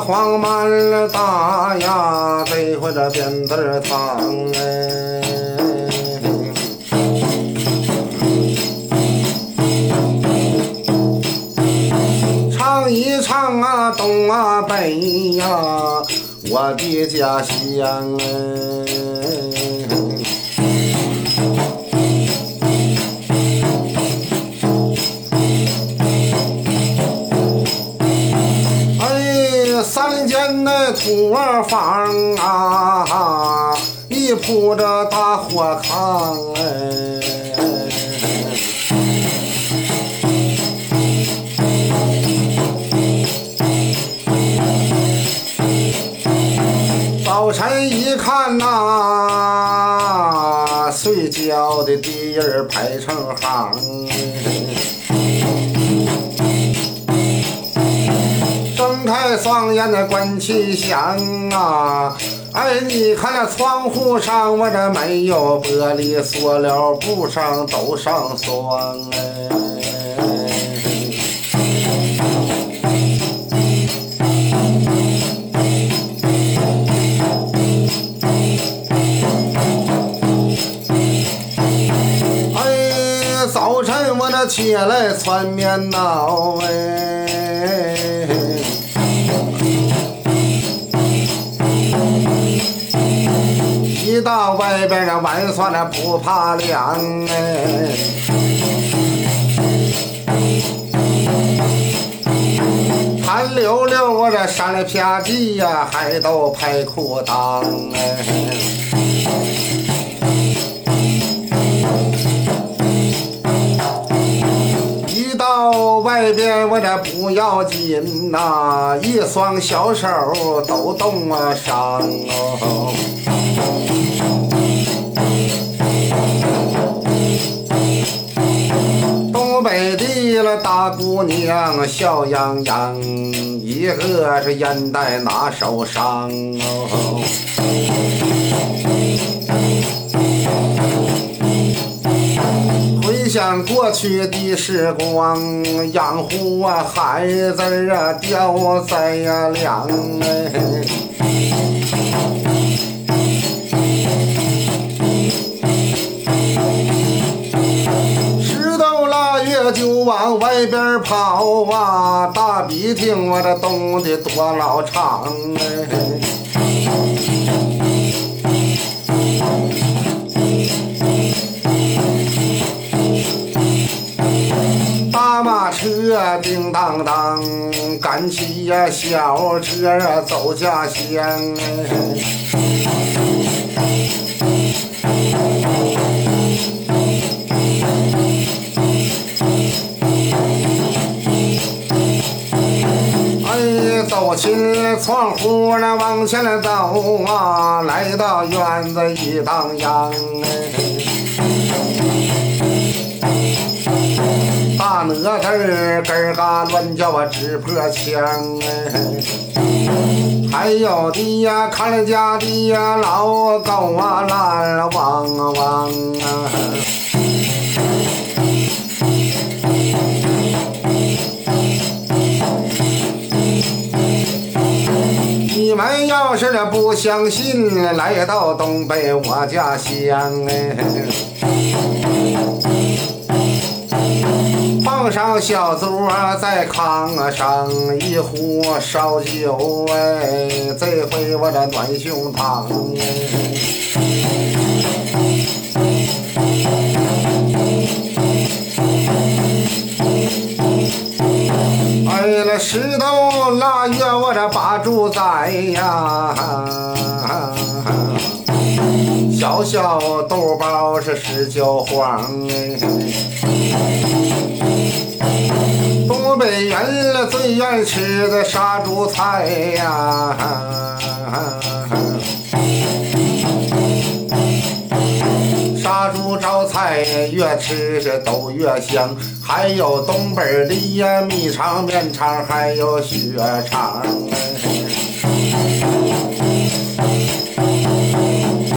黄满了大呀这回这鞭子儿疼哎唱一唱啊东啊北啊我的家乡哎间那土房啊，一铺着大火炕哎。早晨一看呐，睡觉的地儿排成行，开双眼那关气响啊！哎，你看那窗户上我这没有玻璃，塑料布上都上霜哎。早晨我那起来穿棉袄哎，到外边那晚上那不怕凉哎，寒溜溜我这上了啪叽呀，还都拍裤裆哎。一到外边我这不要紧呐，一双小手都冻啊伤哦。北的了大姑娘笑洋洋，一个是烟袋拿手上哦。想过去的时光，养活啊孩子啊，吊在呀梁哎。往外边跑啊，大鼻涕我这冻的多老长哎。大马车叮当当，赶起呀小车啊走家乡。哎，窗户那往前走啊，来到院子一荡漾大哪吒儿嘎乱叫啊，直破墙哎！还有的呀，看家的呀，老狗啊，烂了汪汪啊！们要是不相信，来到东北我家乡哎！放上小桌在炕上，一壶烧酒哎，这回我这暖胸膛哎，那石头腊月我这把猪宰呀，小小豆包是十九黄哎。东北人了最愿吃的杀猪菜呀，吃着都越香。还有东北的呀，米肠、面肠，还有血肠。